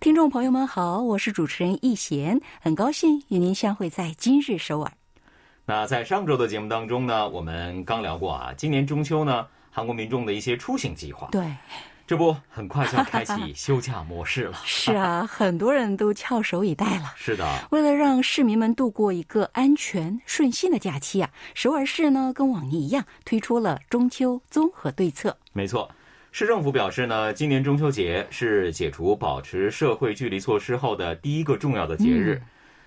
听众朋友们好，我是主持人易贤，很高兴与您相会在今日首尔。那在上周的节目当中呢，我们刚聊过啊，今年中秋呢，韩国民众的一些出行计划。对。这不，很快就要开启休假模式了。是啊，很多人都翘首以待了。是的，为了让市民们度过一个安全顺心的假期啊，首尔市呢跟往年一样推出了中秋综合对策。没错，市政府表示呢，今年中秋节是解除保持社会距离措施后的第一个重要的节日，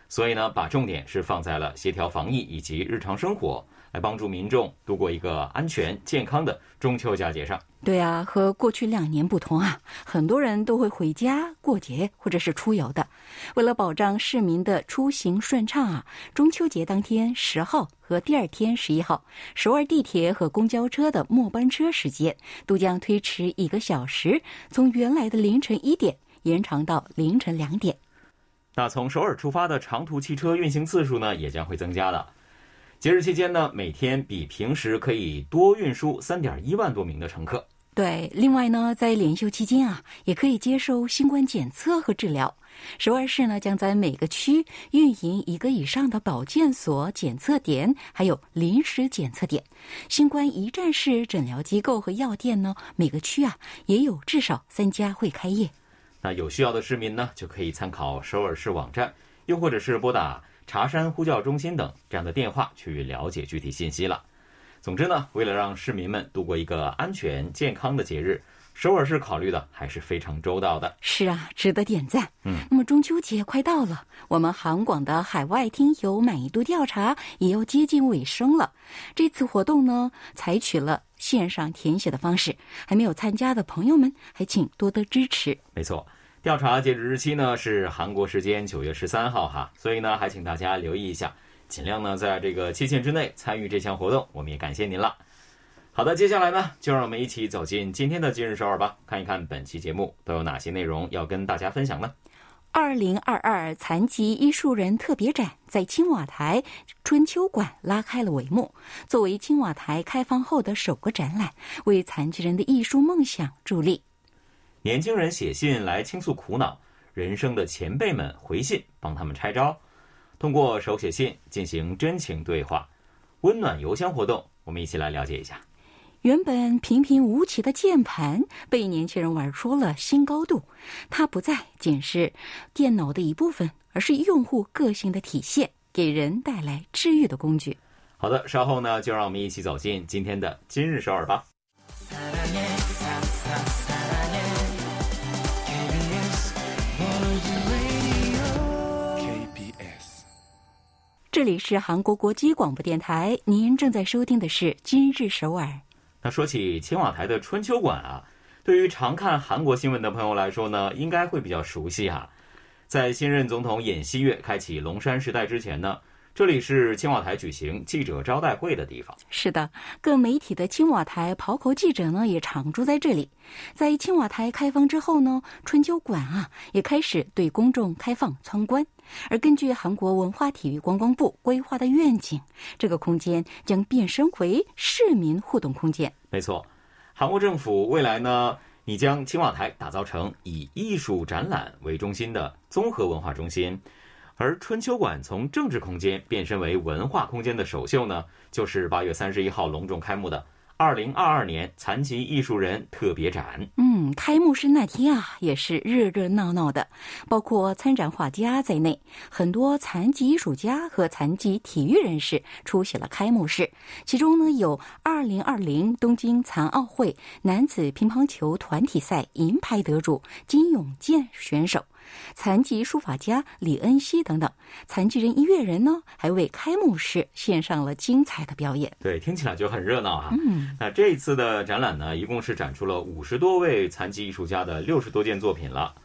所以呢，把重点是放在了协调防疫以及日常生活。来帮助民众度过一个安全健康的中秋佳节上。对啊，和过去两年不同啊，很多人都会回家过节或者是出游的。为了保障市民的出行顺畅啊，中秋节当天十号和第二天十一号，首尔地铁和公交车的末班车时间都将推迟一个小时，从原来的凌晨一点延长到凌晨两点。那从首尔出发的长途汽车运行次数呢，也将会增加的。节日期间呢，每天比平时可以多运输三点一万多名的乘客。对，另外呢，在连休期间啊，也可以接受新冠检测和治疗。首尔市呢，将在每个区运营一个以上的保健所检测点，还有临时检测点。新冠一站式诊疗机构和药店呢，每个区啊也有至少三家会开业。那有需要的市民呢，就可以参考首尔市网站，又或者是拨打。茶山呼叫中心等这样的电话去了解具体信息了。总之呢，为了让市民们度过一个安全健康的节日，首尔市考虑的还是非常周到的。是啊，值得点赞。嗯，那么中秋节快到了，我们韩广的海外听友满意度调查也要接近尾声了。这次活动呢，采取了线上填写的方式，还没有参加的朋友们，还请多多支持。没错。调查截止日期呢是韩国时间九月十三号哈，所以呢还请大家留意一下，尽量呢在这个期限之内参与这项活动，我们也感谢您了。好的，接下来呢就让我们一起走进今天的今日首尔吧，看一看本期节目都有哪些内容要跟大家分享呢？二零二二残疾艺术人特别展在青瓦台春秋馆拉开了帷幕，作为青瓦台开放后的首个展览，为残疾人的艺术梦想助力。年轻人写信来倾诉苦恼，人生的前辈们回信帮他们拆招，通过手写信进行真情对话，温暖邮箱活动，我们一起来了解一下。原本平平无奇的键盘被年轻人玩出了新高度，它不再仅是电脑的一部分，而是用户个性的体现，给人带来治愈的工具。好的，稍后呢，就让我们一起走进今天的今日首尔吧。这里是韩国国际广播电台，您正在收听的是《今日首尔》。那说起青瓦台的春秋馆啊，对于常看韩国新闻的朋友来说呢，应该会比较熟悉哈。在新任总统尹锡悦开启龙山时代之前呢。这里是青瓦台举行记者招待会的地方。是的，各媒体的青瓦台跑口记者呢也常住在这里。在青瓦台开放之后呢，春秋馆啊也开始对公众开放参观。而根据韩国文化体育观光部规划的愿景，这个空间将变身为市民互动空间。没错，韩国政府未来呢，你将青瓦台打造成以艺术展览为中心的综合文化中心。而春秋馆从政治空间变身为文化空间的首秀呢，就是八月三十一号隆重开幕的二零二二年残疾艺术人特别展。嗯，开幕式那天啊，也是热热闹闹的，包括参展画家在内，很多残疾艺术家和残疾体育人士出席了开幕式。其中呢，有二零二零东京残奥会男子乒乓球团体赛银牌得主金永健选手。残疾书法家李恩熙等等，残疾人音乐人呢，还为开幕式献上了精彩的表演。对，听起来就很热闹啊。嗯，那这一次的展览呢，一共是展出了五十多位残疾艺术家的六十多件作品了。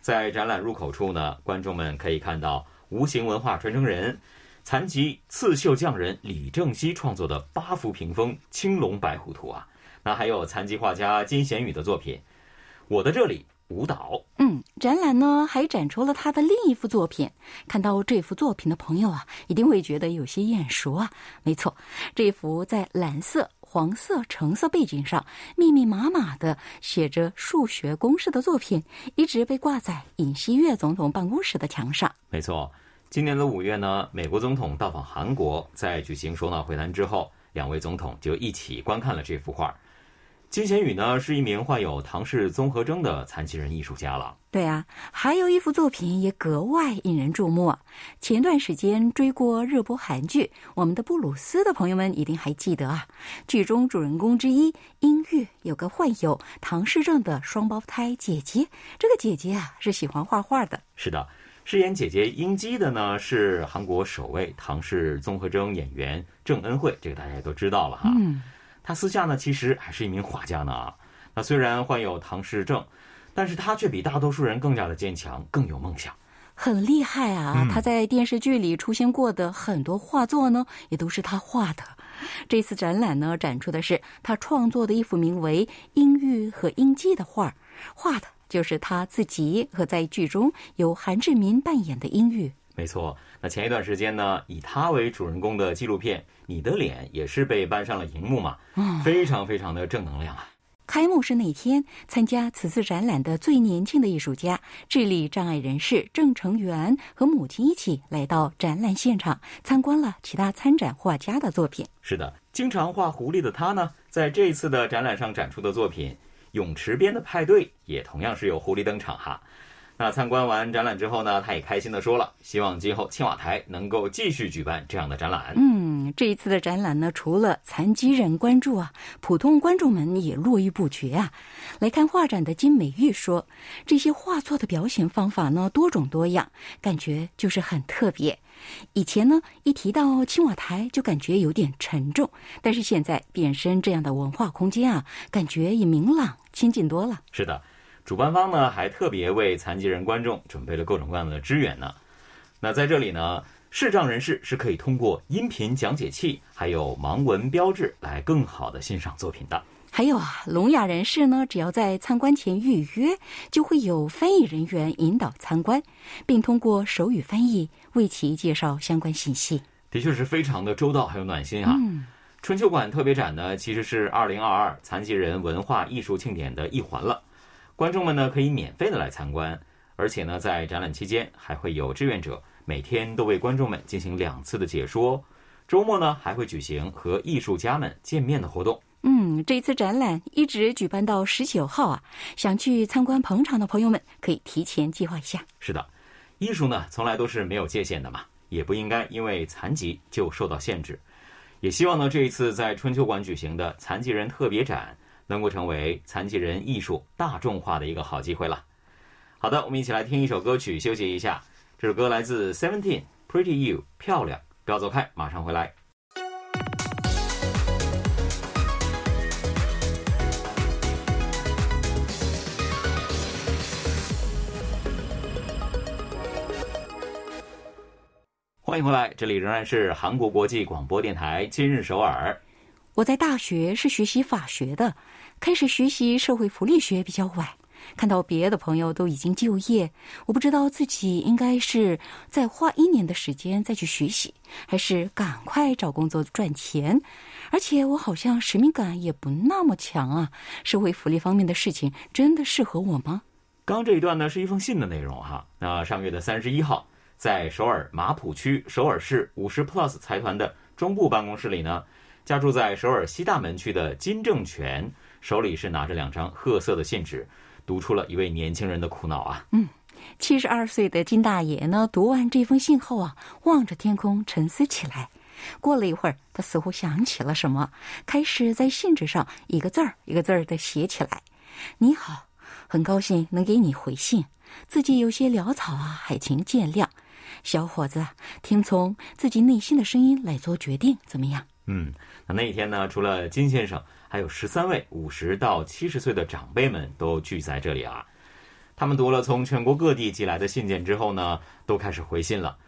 在展览入口处呢，观众们可以看到无形文化传承人、残疾刺绣匠人李正熙创作的八幅屏风《青龙白虎图》啊。那还有残疾画家金贤宇的作品《我的这里舞蹈》。嗯，展览呢还展出了他的另一幅作品。看到这幅作品的朋友啊，一定会觉得有些眼熟啊。没错，这幅在蓝色。黄色、橙色背景上密密麻麻的写着数学公式的作品，一直被挂在尹锡悦总统办公室的墙上。没错，今年的五月呢，美国总统到访韩国，在举行首脑会谈之后，两位总统就一起观看了这幅画。金贤宇呢是一名患有唐氏综合征的残疾人艺术家了。对啊，还有一幅作品也格外引人注目。前段时间追过热播韩剧《我们的布鲁斯》的朋友们一定还记得啊，剧中主人公之一音乐有个患有唐氏症的双胞胎姐姐。这个姐姐啊是喜欢画画的。是的，饰演姐姐英姬的呢是韩国首位唐氏综合征演员郑恩惠，这个大家也都知道了哈。嗯。他私下呢，其实还是一名画家呢啊。那虽然患有唐氏症，但是他却比大多数人更加的坚强，更有梦想，很厉害啊！他在电视剧里出现过的很多画作呢，也都是他画的。这次展览呢，展出的是他创作的一幅名为《音域和阴姬》的画，画的就是他自己和在剧中由韩志民扮演的阴郁。没错，那前一段时间呢，以他为主人公的纪录片《你的脸》也是被搬上了荧幕嘛，非常非常的正能量啊！开幕式那天，参加此次展览的最年轻的艺术家、智力障碍人士郑成元和母亲一起来到展览现场，参观了其他参展画家的作品。是的，经常画狐狸的他呢，在这一次的展览上展出的作品《泳池边的派对》也同样是有狐狸登场哈。那参观完展览之后呢，他也开心的说了，希望今后青瓦台能够继续举办这样的展览。嗯，这一次的展览呢，除了残疾人关注啊，普通观众们也络绎不绝啊。来看画展的金美玉说，这些画作的表现方法呢，多种多样，感觉就是很特别。以前呢，一提到青瓦台就感觉有点沉重，但是现在变身这样的文化空间啊，感觉也明朗亲近多了。是的。主办方呢还特别为残疾人观众准备了各种各样的支援呢。那在这里呢，视障人士是可以通过音频讲解器还有盲文标志来更好的欣赏作品的。还有啊，聋哑人士呢，只要在参观前预约，就会有翻译人员引导参观，并通过手语翻译为其介绍相关信息。的确是非常的周到还有暖心啊。春秋馆特别展呢，其实是二零二二残疾人文化艺术庆典的一环了。观众们呢可以免费的来参观，而且呢在展览期间还会有志愿者每天都为观众们进行两次的解说，周末呢还会举行和艺术家们见面的活动。嗯，这一次展览一直举办到十九号啊，想去参观捧场的朋友们可以提前计划一下。是的，艺术呢从来都是没有界限的嘛，也不应该因为残疾就受到限制。也希望呢这一次在春秋馆举行的残疾人特别展。能够成为残疾人艺术大众化的一个好机会了。好的，我们一起来听一首歌曲，休息一下。这首歌来自 Seventeen，《Pretty You》，漂亮。不要走开，马上回来。欢迎回来，这里仍然是韩国国际广播电台今日首尔。我在大学是学习法学的。开始学习社会福利学比较晚，看到别的朋友都已经就业，我不知道自己应该是再花一年的时间再去学习，还是赶快找工作赚钱。而且我好像使命感也不那么强啊。社会福利方面的事情真的适合我吗？刚这一段呢是一封信的内容哈。那上月的三十一号，在首尔马浦区首尔市五十 Plus 财团的中部办公室里呢，家住在首尔西大门区的金正权。手里是拿着两张褐色的信纸，读出了一位年轻人的苦恼啊。嗯，七十二岁的金大爷呢，读完这封信后啊，望着天空沉思起来。过了一会儿，他似乎想起了什么，开始在信纸上一个字儿一个字儿的写起来：“你好，很高兴能给你回信，自己有些潦草啊，还请见谅。小伙子，听从自己内心的声音来做决定，怎么样？”嗯，那那一天呢，除了金先生。还有十三位五十到七十岁的长辈们都聚在这里啊。他们读了从全国各地寄来的信件之后呢，都开始回信了。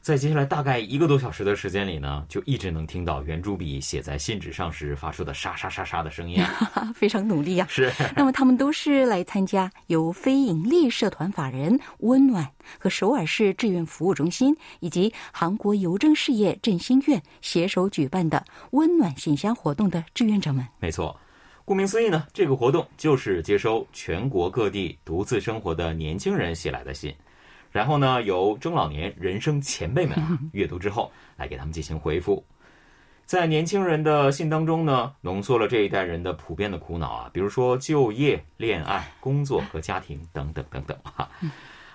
在接下来大概一个多小时的时间里呢，就一直能听到圆珠笔写在信纸上时发出的沙沙沙沙的声音。非常努力呀、是，那么他们都是来参加由非营利社团法人温暖和首尔市志愿服务中心以及韩国邮政事业振兴院携手举办的温暖信箱活动的志愿者们。没错。顾名思义呢，这个活动就是接收全国各地独自生活的年轻人写来的信，然后呢，由中老年人生前辈们啊 阅读之后，来给他们进行回复。在年轻人的信当中呢，浓缩了这一代人的普遍的苦恼啊，比如说就业、恋爱、工作和家庭等等等等哈。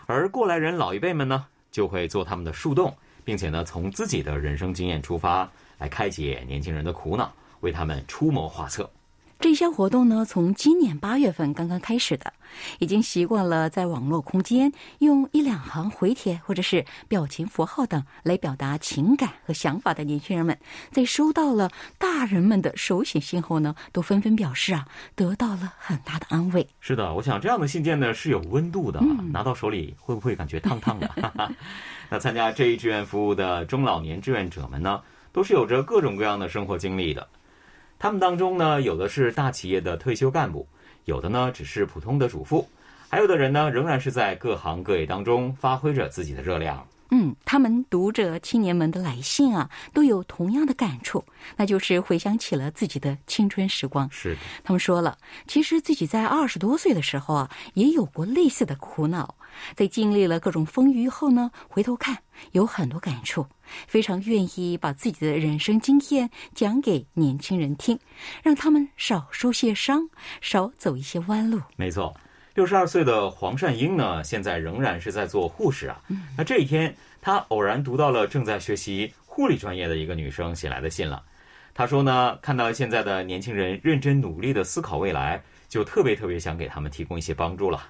而过来人老一辈们呢，就会做他们的树洞，并且呢，从自己的人生经验出发，来开解年轻人的苦恼，为他们出谋划策。这项活动呢，从今年八月份刚刚开始的，已经习惯了在网络空间用一两行回帖或者是表情符号等来表达情感和想法的年轻人们，在收到了大人们的手写信后呢，都纷纷表示啊，得到了很大的安慰。是的，我想这样的信件呢是有温度的，拿到手里会不会感觉烫烫的？那参加这一志愿服务的中老年志愿者们呢，都是有着各种各样的生活经历的。他们当中呢，有的是大企业的退休干部，有的呢只是普通的主妇，还有的人呢仍然是在各行各业当中发挥着自己的热量。嗯，他们读者青年们的来信啊，都有同样的感触，那就是回想起了自己的青春时光。是的，他们说了，其实自己在二十多岁的时候啊，也有过类似的苦恼，在经历了各种风雨后呢，回头看有很多感触，非常愿意把自己的人生经验讲给年轻人听，让他们少受些伤，少走一些弯路。没错。六十二岁的黄善英呢，现在仍然是在做护士啊。那这一天，他偶然读到了正在学习护理专业的一个女生写来的信了。她说呢，看到现在的年轻人认真努力的思考未来，就特别特别想给他们提供一些帮助了。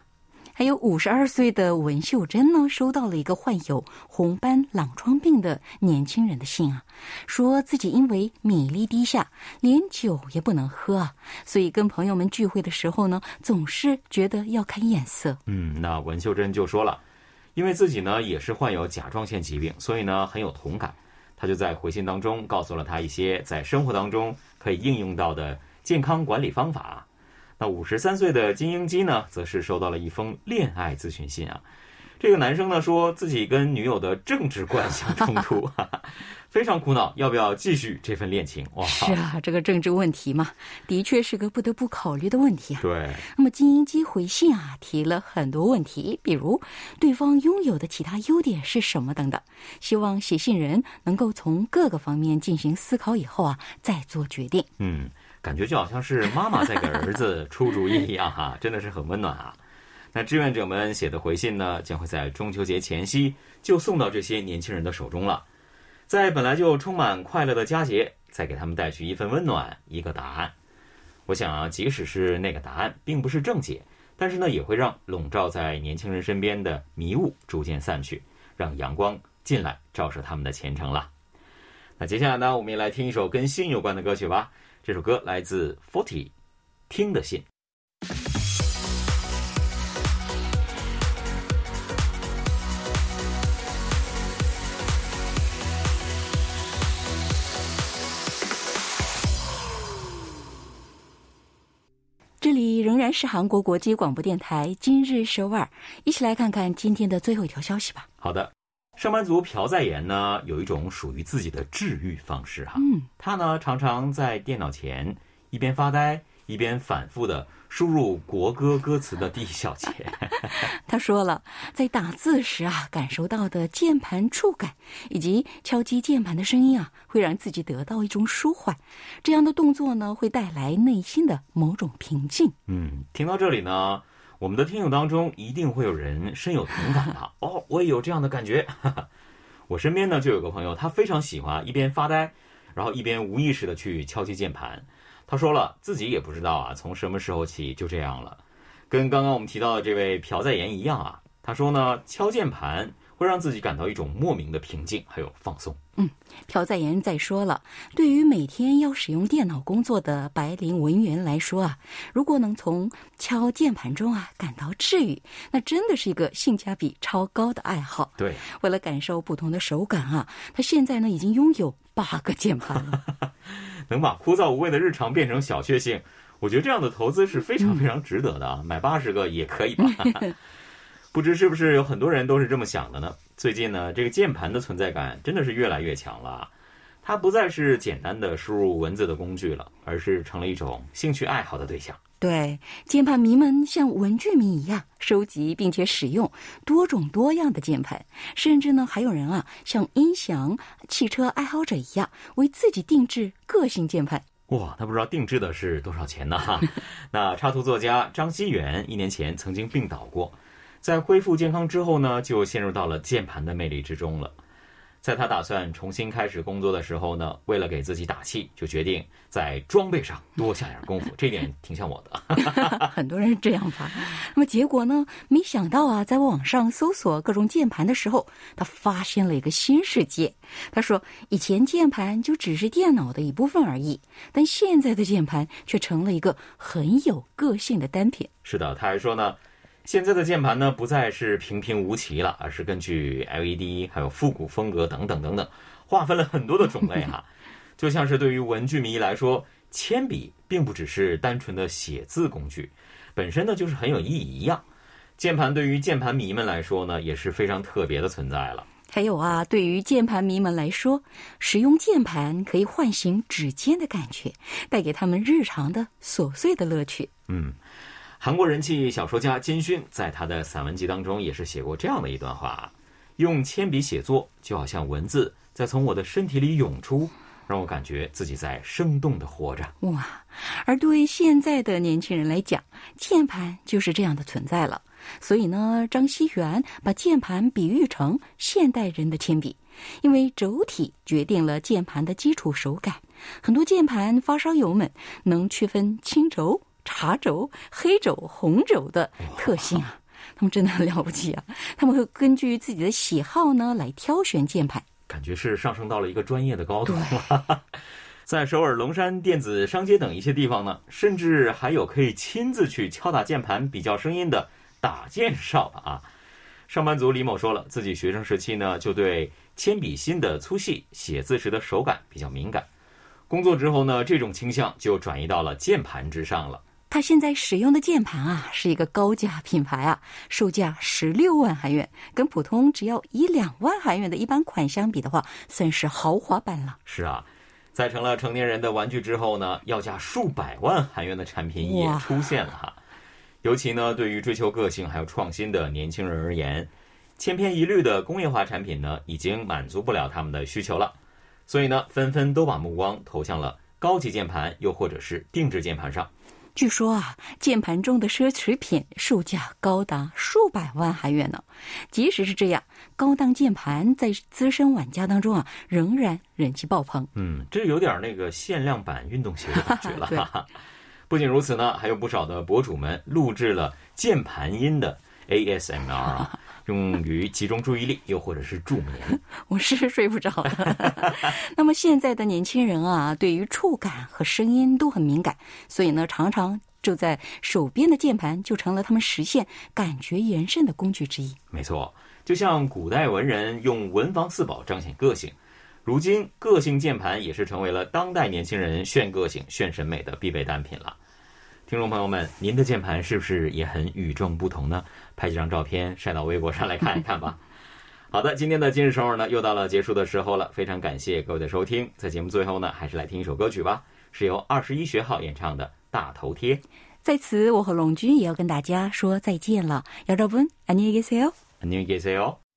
还有五十二岁的文秀珍呢，收到了一个患有红斑狼疮病的年轻人的信啊，说自己因为免疫力低下，连酒也不能喝啊，所以跟朋友们聚会的时候呢，总是觉得要看眼色。嗯，那文秀珍就说了，因为自己呢也是患有甲状腺疾病，所以呢很有同感。他就在回信当中告诉了他一些在生活当中可以应用到的健康管理方法。那五十三岁的金英基呢，则是收到了一封恋爱咨询信啊。这个男生呢，说自己跟女友的政治观相冲突，哈哈，非常苦恼，要不要继续这份恋情？哇，是啊，这个政治问题嘛，的确是个不得不考虑的问题啊。对，那么金英基回信啊，提了很多问题，比如对方拥有的其他优点是什么等等，希望写信人能够从各个方面进行思考以后啊，再做决定。嗯。感觉就好像是妈妈在给儿子出主意一样哈，真的是很温暖啊。那志愿者们写的回信呢，将会在中秋节前夕就送到这些年轻人的手中了。在本来就充满快乐的佳节，再给他们带去一份温暖，一个答案。我想啊，即使是那个答案并不是正解，但是呢，也会让笼罩在年轻人身边的迷雾逐渐散去，让阳光进来照射他们的前程了。那接下来呢，我们也来听一首跟信有关的歌曲吧。这首歌来自 Forty，听的信。这里仍然是韩国国际广播电台今日首尔，一起来看看今天的最后一条消息吧。好的，上班族朴在妍呢，有一种属于自己的治愈方式哈。嗯，他呢常常在电脑前一边发呆，一边反复的输入国歌歌词的第一小节。他说了，在打字时啊，感受到的键盘触感以及敲击键盘的声音啊，会让自己得到一种舒缓。这样的动作呢，会带来内心的某种平静。嗯，听到这里呢，我们的听友当中一定会有人深有同感的。哦，我也有这样的感觉。我身边呢就有个朋友，他非常喜欢一边发呆，然后一边无意识的去敲击键盘。他说了，自己也不知道啊，从什么时候起就这样了。跟刚刚我们提到的这位朴在妍一样啊，他说呢，敲键盘会让自己感到一种莫名的平静还有放松。嗯朴在言再说了，对于每天要使用电脑工作的白领文员来说啊，如果能从敲键盘中啊感到治愈，那真的是一个性价比超高的爱好。对，为了感受不同的手感啊，他现在呢已经拥有八个键盘了。能把枯燥无味的日常变成小确幸，我觉得这样的投资是非常非常值得的啊！买八十个也可以吧？不知是不是有很多人都是这么想的呢？最近呢，这个键盘的存在感真的是越来越强了。它不再是简单的输入文字的工具了，而是成了一种兴趣爱好的对象。对，键盘迷们像文具迷一样收集并且使用多种多样的键盘，甚至呢还有人啊像音响、汽车爱好者一样为自己定制个性键盘。哇，他不知道定制的是多少钱呢？哈，那插图作家张熙远一年前曾经病倒过，在恢复健康之后呢，就陷入到了键盘的魅力之中了。在他打算重新开始工作的时候呢，为了给自己打气，就决定在装备上多下点功夫。这点挺像我的。很多人是这样吧？那么结果呢？没想到啊，在网上搜索各种键盘的时候，他发现了一个新世界。他说，以前键盘就只是电脑的一部分而已，但现在的键盘却成了一个很有个性的单品。是的，他还说呢。现在的键盘呢，不再是平平无奇了，而是根据 LED 还有复古风格等等等等，划分了很多的种类哈。就像是对于文具迷来说，铅笔并不只是单纯的写字工具，本身呢就是很有意义一样。键盘对于键盘迷们来说呢，也是非常特别的存在了。还有啊，对于键盘迷们来说，使用键盘可以唤醒指尖的感觉，带给他们日常的琐碎的乐趣。嗯。韩国人气小说家金勋在他的散文集当中也是写过这样的一段话：用铅笔写作，就好像文字在从我的身体里涌出，让我感觉自己在生动的活着。哇！而对现在的年轻人来讲，键盘就是这样的存在了。所以呢，张熙元把键盘比喻成现代人的铅笔，因为轴体决定了键盘的基础手感。很多键盘发烧友们能区分轻轴。茶轴、黑轴、红轴的特性啊，他们真的很了不起啊！他们会根据自己的喜好呢来挑选键盘，感觉是上升到了一个专业的高度。在首尔龙山电子商街等一些地方呢，甚至还有可以亲自去敲打键盘、比较声音的打键哨啊。上班族李某说了，自己学生时期呢就对铅笔芯的粗细、写字时的手感比较敏感，工作之后呢，这种倾向就转移到了键盘之上了。他现在使用的键盘啊，是一个高价品牌啊，售价十六万韩元，跟普通只要一两万韩元的一般款相比的话，算是豪华版了。是啊，在成了成年人的玩具之后呢，要价数百万韩元的产品也出现了哈。尤其呢，对于追求个性还有创新的年轻人而言，千篇一律的工业化产品呢，已经满足不了他们的需求了，所以呢，纷纷都把目光投向了高级键盘，又或者是定制键盘上。据说啊，键盘中的奢侈品售价高达数百万韩元呢。即使是这样，高档键盘在资深玩家当中啊，仍然人气爆棚。嗯，这有点那个限量版运动鞋的感觉了。哈。不仅如此呢，还有不少的博主们录制了键盘音的 ASMR 啊。用于集中注意力，又或者是助眠。我是睡不着的。那么现在的年轻人啊，对于触感和声音都很敏感，所以呢，常常就在手边的键盘就成了他们实现感觉延伸的工具之一。没错，就像古代文人用文房四宝彰显个性，如今个性键盘也是成为了当代年轻人炫个性、炫审美的必备单品了。听众朋友们，您的键盘是不是也很与众不同呢？拍几张照片晒到微博上来看一看吧。好的，今天的今日首尔呢又到了结束的时候了，非常感谢各位的收听。在节目最后呢，还是来听一首歌曲吧，是由二十一学号演唱的《大头贴》。在此，我和龙君也要跟大家说再见了。姚兆文，안녕히계세 요， 안녕히계세 요。